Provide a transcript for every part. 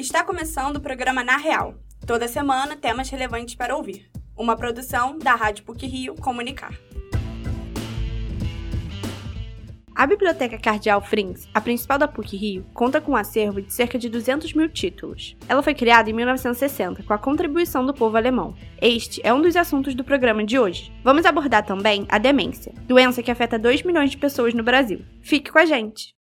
Está começando o programa Na Real. Toda semana, temas relevantes para ouvir. Uma produção da Rádio PUC Rio Comunicar. A Biblioteca Cardeal Frings, a principal da PUC Rio, conta com um acervo de cerca de 200 mil títulos. Ela foi criada em 1960 com a contribuição do povo alemão. Este é um dos assuntos do programa de hoje. Vamos abordar também a demência, doença que afeta 2 milhões de pessoas no Brasil. Fique com a gente!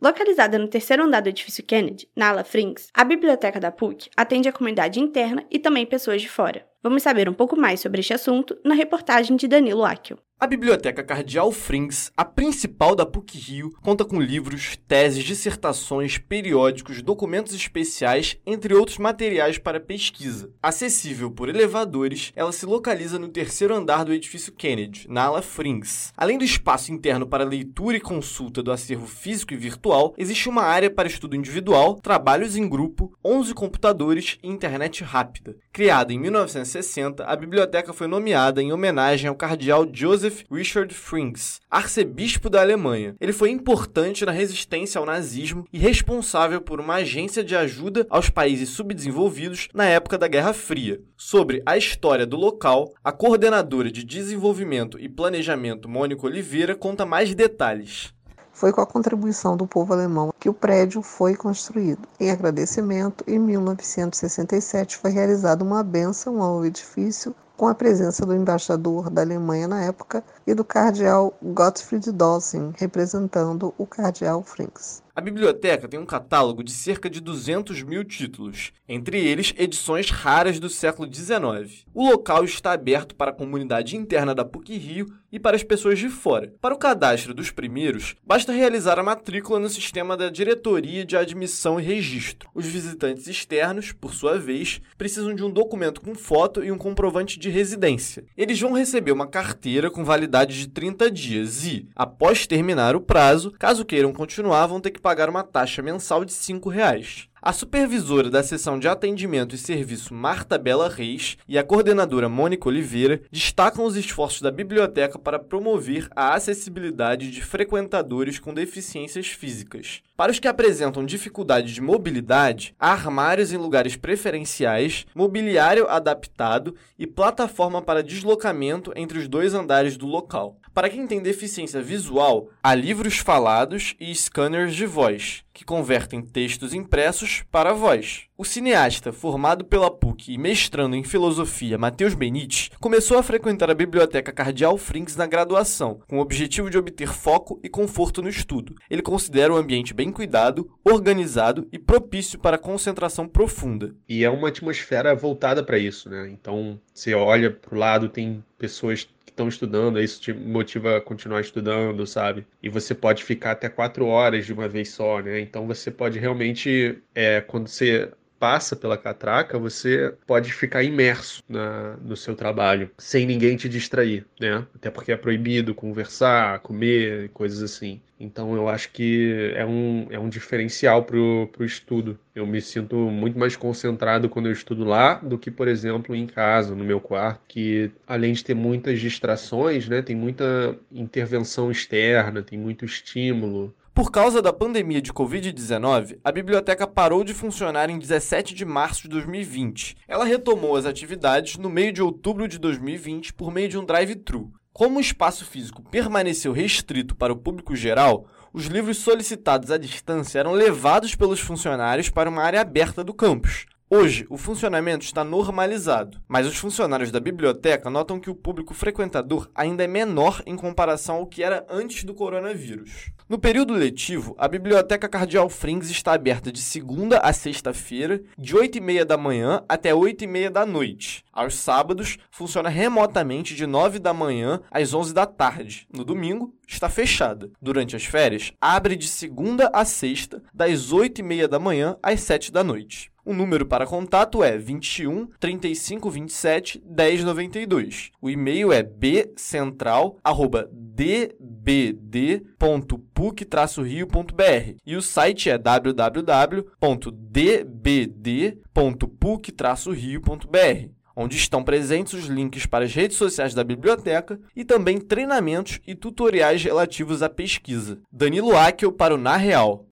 Localizada no terceiro andar do edifício Kennedy, na ala Frings, a biblioteca da PUC atende a comunidade interna e também pessoas de fora. Vamos saber um pouco mais sobre este assunto na reportagem de Danilo Akio. A Biblioteca Cardeal Frings, a principal da PUC-Rio, conta com livros, teses, dissertações, periódicos, documentos especiais, entre outros materiais para pesquisa. Acessível por elevadores, ela se localiza no terceiro andar do edifício Kennedy, na ala Frings. Além do espaço interno para leitura e consulta do acervo físico e virtual, existe uma área para estudo individual, trabalhos em grupo, 11 computadores e internet rápida. Criada em 1960, a biblioteca foi nomeada em homenagem ao cardeal Joseph Joseph Richard Frings, arcebispo da Alemanha. Ele foi importante na resistência ao nazismo e responsável por uma agência de ajuda aos países subdesenvolvidos na época da Guerra Fria. Sobre a história do local, a coordenadora de desenvolvimento e planejamento Mônica Oliveira conta mais detalhes. Foi com a contribuição do povo alemão que o prédio foi construído. Em agradecimento, em 1967 foi realizada uma benção ao edifício com a presença do embaixador da Alemanha na época e do cardeal Gottfried Dawson, representando o cardeal Frings. A biblioteca tem um catálogo de cerca de 200 mil títulos, entre eles edições raras do século XIX. O local está aberto para a comunidade interna da PUC-Rio e para as pessoas de fora. Para o cadastro dos primeiros, basta realizar a matrícula no sistema da Diretoria de Admissão e Registro. Os visitantes externos, por sua vez, precisam de um documento com foto e um comprovante de residência. Eles vão receber uma carteira com validade de 30 dias e, após terminar o prazo, caso queiram continuar, vão ter que pagar uma taxa mensal de 5 reais. A supervisora da seção de atendimento e serviço Marta Bela Reis e a coordenadora Mônica Oliveira destacam os esforços da biblioteca para promover a acessibilidade de frequentadores com deficiências físicas. Para os que apresentam dificuldade de mobilidade, há armários em lugares preferenciais, mobiliário adaptado e plataforma para deslocamento entre os dois andares do local. Para quem tem deficiência visual, há livros falados e scanners de voz, que convertem textos impressos para voz. O cineasta, formado pela PUC e mestrando em filosofia Matheus Benite, começou a frequentar a biblioteca Cardeal Frings na graduação, com o objetivo de obter foco e conforto no estudo. Ele considera o ambiente bem cuidado, organizado e propício para concentração profunda. E é uma atmosfera voltada para isso, né? Então, você olha para o lado, tem pessoas estão estudando, isso te motiva a continuar estudando, sabe? E você pode ficar até quatro horas de uma vez só, né? Então você pode realmente, é, quando você passa pela catraca, você pode ficar imerso na, no seu trabalho, sem ninguém te distrair, né? Até porque é proibido conversar, comer, coisas assim. Então eu acho que é um, é um diferencial para o estudo. Eu me sinto muito mais concentrado quando eu estudo lá do que, por exemplo, em casa, no meu quarto, que além de ter muitas distrações, né, tem muita intervenção externa, tem muito estímulo. Por causa da pandemia de Covid-19, a biblioteca parou de funcionar em 17 de março de 2020. Ela retomou as atividades no meio de outubro de 2020 por meio de um drive-thru. Como o espaço físico permaneceu restrito para o público geral, os livros solicitados à distância eram levados pelos funcionários para uma área aberta do campus. Hoje, o funcionamento está normalizado, mas os funcionários da biblioteca notam que o público frequentador ainda é menor em comparação ao que era antes do coronavírus. No período letivo, a Biblioteca Cardeal Frings está aberta de segunda a sexta-feira, de 8h30 da manhã até 8h30 da noite. Aos sábados, funciona remotamente de 9 da manhã às 11 da tarde. No domingo, está fechada. Durante as férias, abre de segunda a sexta, das 8h30 da manhã às 7 da noite. O número para contato é 21 35 27 10 92. O e-mail é bcentral@dbd.puc-rio.br e o site é www.dbd.puc-rio.br onde estão presentes os links para as redes sociais da biblioteca e também treinamentos e tutoriais relativos à pesquisa. Danilo Akel para o Na Real.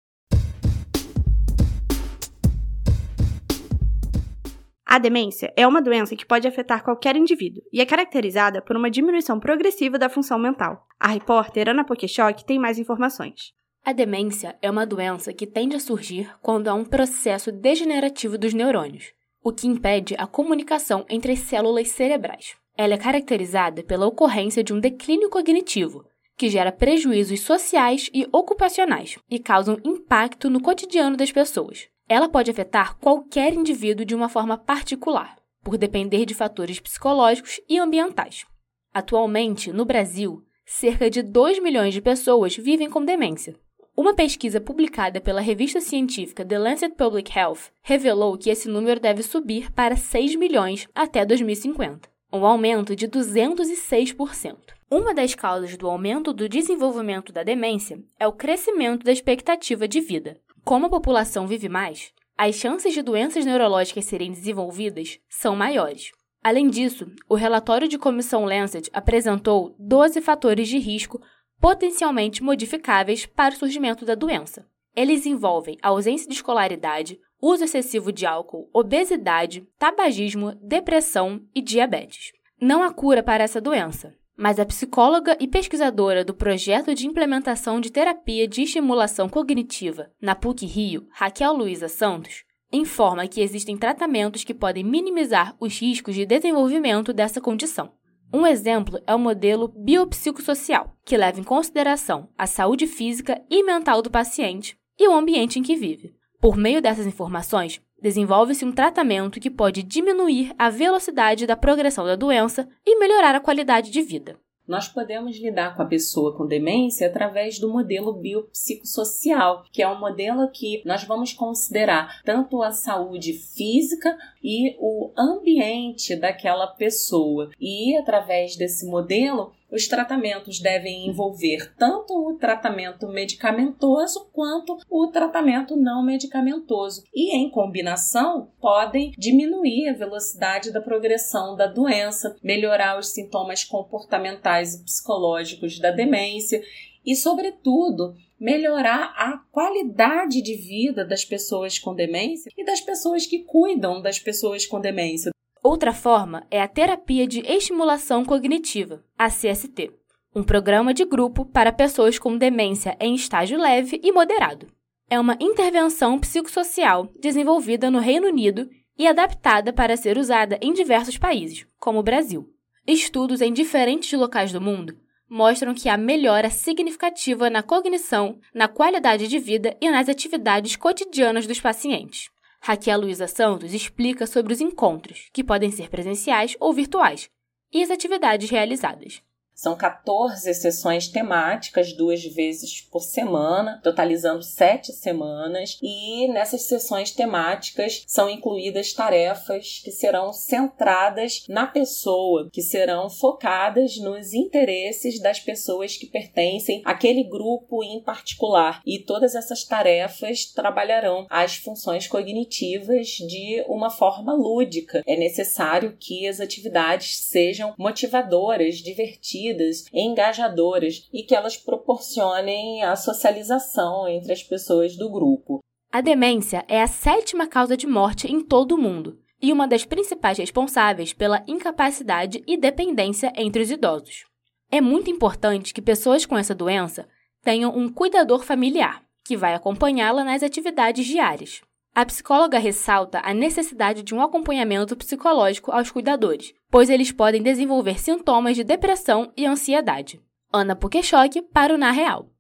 A demência é uma doença que pode afetar qualquer indivíduo e é caracterizada por uma diminuição progressiva da função mental. A repórter Ana Pokeshock tem mais informações. A demência é uma doença que tende a surgir quando há um processo degenerativo dos neurônios, o que impede a comunicação entre as células cerebrais. Ela é caracterizada pela ocorrência de um declínio cognitivo, que gera prejuízos sociais e ocupacionais e causam impacto no cotidiano das pessoas. Ela pode afetar qualquer indivíduo de uma forma particular, por depender de fatores psicológicos e ambientais. Atualmente, no Brasil, cerca de 2 milhões de pessoas vivem com demência. Uma pesquisa publicada pela revista científica The Lancet Public Health revelou que esse número deve subir para 6 milhões até 2050, um aumento de 206%. Uma das causas do aumento do desenvolvimento da demência é o crescimento da expectativa de vida. Como a população vive mais, as chances de doenças neurológicas serem desenvolvidas são maiores. Além disso, o relatório de comissão Lancet apresentou 12 fatores de risco potencialmente modificáveis para o surgimento da doença. Eles envolvem ausência de escolaridade, uso excessivo de álcool, obesidade, tabagismo, depressão e diabetes. Não há cura para essa doença, mas a psicóloga e pesquisadora do projeto de implementação de terapia de estimulação cognitiva na PUC Rio, Raquel Luiza Santos, informa que existem tratamentos que podem minimizar os riscos de desenvolvimento dessa condição. Um exemplo é o modelo biopsicossocial, que leva em consideração a saúde física e mental do paciente e o ambiente em que vive. Por meio dessas informações, desenvolve-se um tratamento que pode diminuir a velocidade da progressão da doença e melhorar a qualidade de vida. Nós podemos lidar com a pessoa com demência através do modelo biopsicossocial, que é um modelo que nós vamos considerar tanto a saúde física e o ambiente daquela pessoa. E através desse modelo, os tratamentos devem envolver tanto o tratamento medicamentoso quanto o tratamento não medicamentoso. E, em combinação, podem diminuir a velocidade da progressão da doença, melhorar os sintomas comportamentais e psicológicos da demência e, sobretudo, melhorar a qualidade de vida das pessoas com demência e das pessoas que cuidam das pessoas com demência. Outra forma é a terapia de estimulação cognitiva, a CST, um programa de grupo para pessoas com demência em estágio leve e moderado. É uma intervenção psicossocial desenvolvida no Reino Unido e adaptada para ser usada em diversos países, como o Brasil. Estudos em diferentes locais do mundo mostram que há melhora significativa na cognição, na qualidade de vida e nas atividades cotidianas dos pacientes. Raquel Luiza Santos explica sobre os encontros, que podem ser presenciais ou virtuais, e as atividades realizadas. São 14 sessões temáticas, duas vezes por semana, totalizando sete semanas. E nessas sessões temáticas são incluídas tarefas que serão centradas na pessoa, que serão focadas nos interesses das pessoas que pertencem àquele grupo em particular. E todas essas tarefas trabalharão as funções cognitivas de uma forma lúdica. É necessário que as atividades sejam motivadoras, divertidas engajadoras e que elas proporcionem a socialização entre as pessoas do grupo. A demência é a sétima causa de morte em todo o mundo e uma das principais responsáveis pela incapacidade e dependência entre os idosos. É muito importante que pessoas com essa doença tenham um cuidador familiar, que vai acompanhá-la nas atividades diárias. A psicóloga ressalta a necessidade de um acompanhamento psicológico aos cuidadores, pois eles podem desenvolver sintomas de depressão e ansiedade. Ana Pukechok para o Na Real.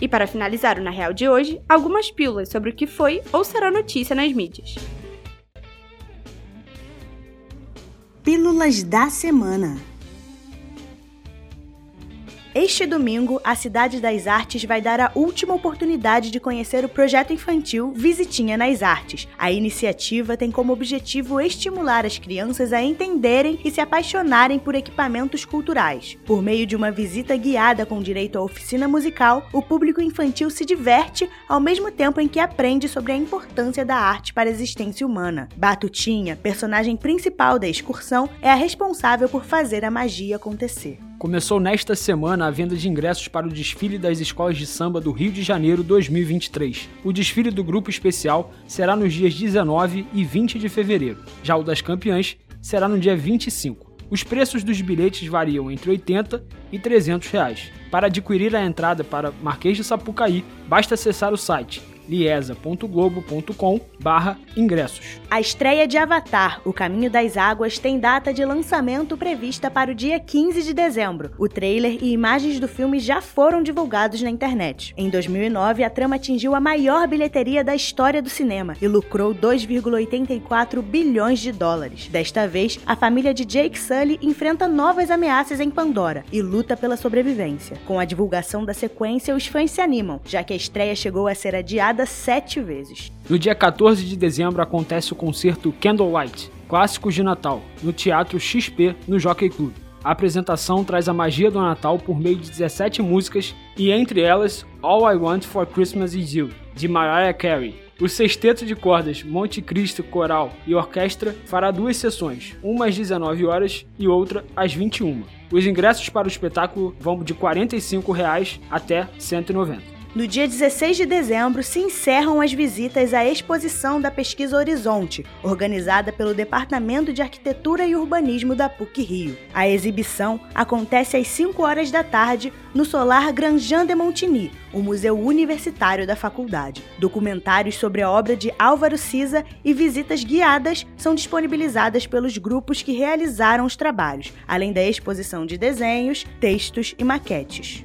E para finalizar o Na Real de hoje, algumas pílulas sobre o que foi ou será notícia nas mídias. Pílulas da Semana Este domingo, a Cidade das Artes vai dar a última oportunidade de conhecer o projeto infantil Visitinha nas Artes. A iniciativa tem como objetivo estimular as crianças a entenderem e se apaixonarem por equipamentos culturais. Por meio de uma visita guiada com direito à oficina musical, o público infantil se diverte ao mesmo tempo em que aprende sobre a importância da arte para a existência humana. Batutinha, personagem principal da excursão, é a responsável por fazer a magia acontecer. Começou nesta semana a venda de ingressos para o desfile das escolas de samba do Rio de Janeiro 2023. O desfile do grupo especial será nos dias 19 e 20 de fevereiro. Já o das campeãs será no dia 25. Os preços dos bilhetes variam entre 80 e 300 reais. Para adquirir a entrada para Marquês de Sapucaí, basta acessar o site liesa.globo.com barra ingressos. A estreia de Avatar, O Caminho das Águas, tem data de lançamento prevista para o dia 15 de dezembro. O trailer e imagens do filme já foram divulgados na internet. Em 2009, a trama atingiu a maior bilheteria da história do cinema e lucrou 2,84 bilhões de dólares. Desta vez, a família de Jake Sully enfrenta novas ameaças em Pandora e luta pela sobrevivência. Com a divulgação da sequência, os fãs se animam, já que a estreia chegou a ser adiada sete vezes. No dia 14 de dezembro acontece o concerto Candlelight, clássicos de Natal, no Teatro XP, no Jockey Club. A apresentação traz a magia do Natal por meio de 17 músicas e entre elas All I Want for Christmas Is You, de Mariah Carey. O sexteto de cordas Monte Cristo Coral e Orquestra fará duas sessões, uma às 19 horas e outra às 21. Os ingressos para o espetáculo vão de 45 reais até R$ 190. No dia 16 de dezembro se encerram as visitas à exposição da Pesquisa Horizonte, organizada pelo Departamento de Arquitetura e Urbanismo da PUC Rio. A exibição acontece às 5 horas da tarde no Solar Grandjean de Montigny, o museu universitário da faculdade. Documentários sobre a obra de Álvaro Siza e visitas guiadas são disponibilizadas pelos grupos que realizaram os trabalhos, além da exposição de desenhos, textos e maquetes.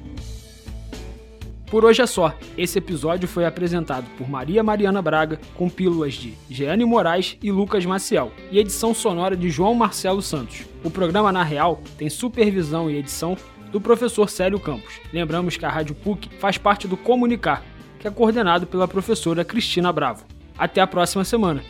Por hoje é só. Esse episódio foi apresentado por Maria Mariana Braga, com pílulas de Jeane Moraes e Lucas Maciel, e edição sonora de João Marcelo Santos. O programa Na Real tem supervisão e edição do professor Célio Campos. Lembramos que a Rádio PUC faz parte do Comunicar, que é coordenado pela professora Cristina Bravo. Até a próxima semana.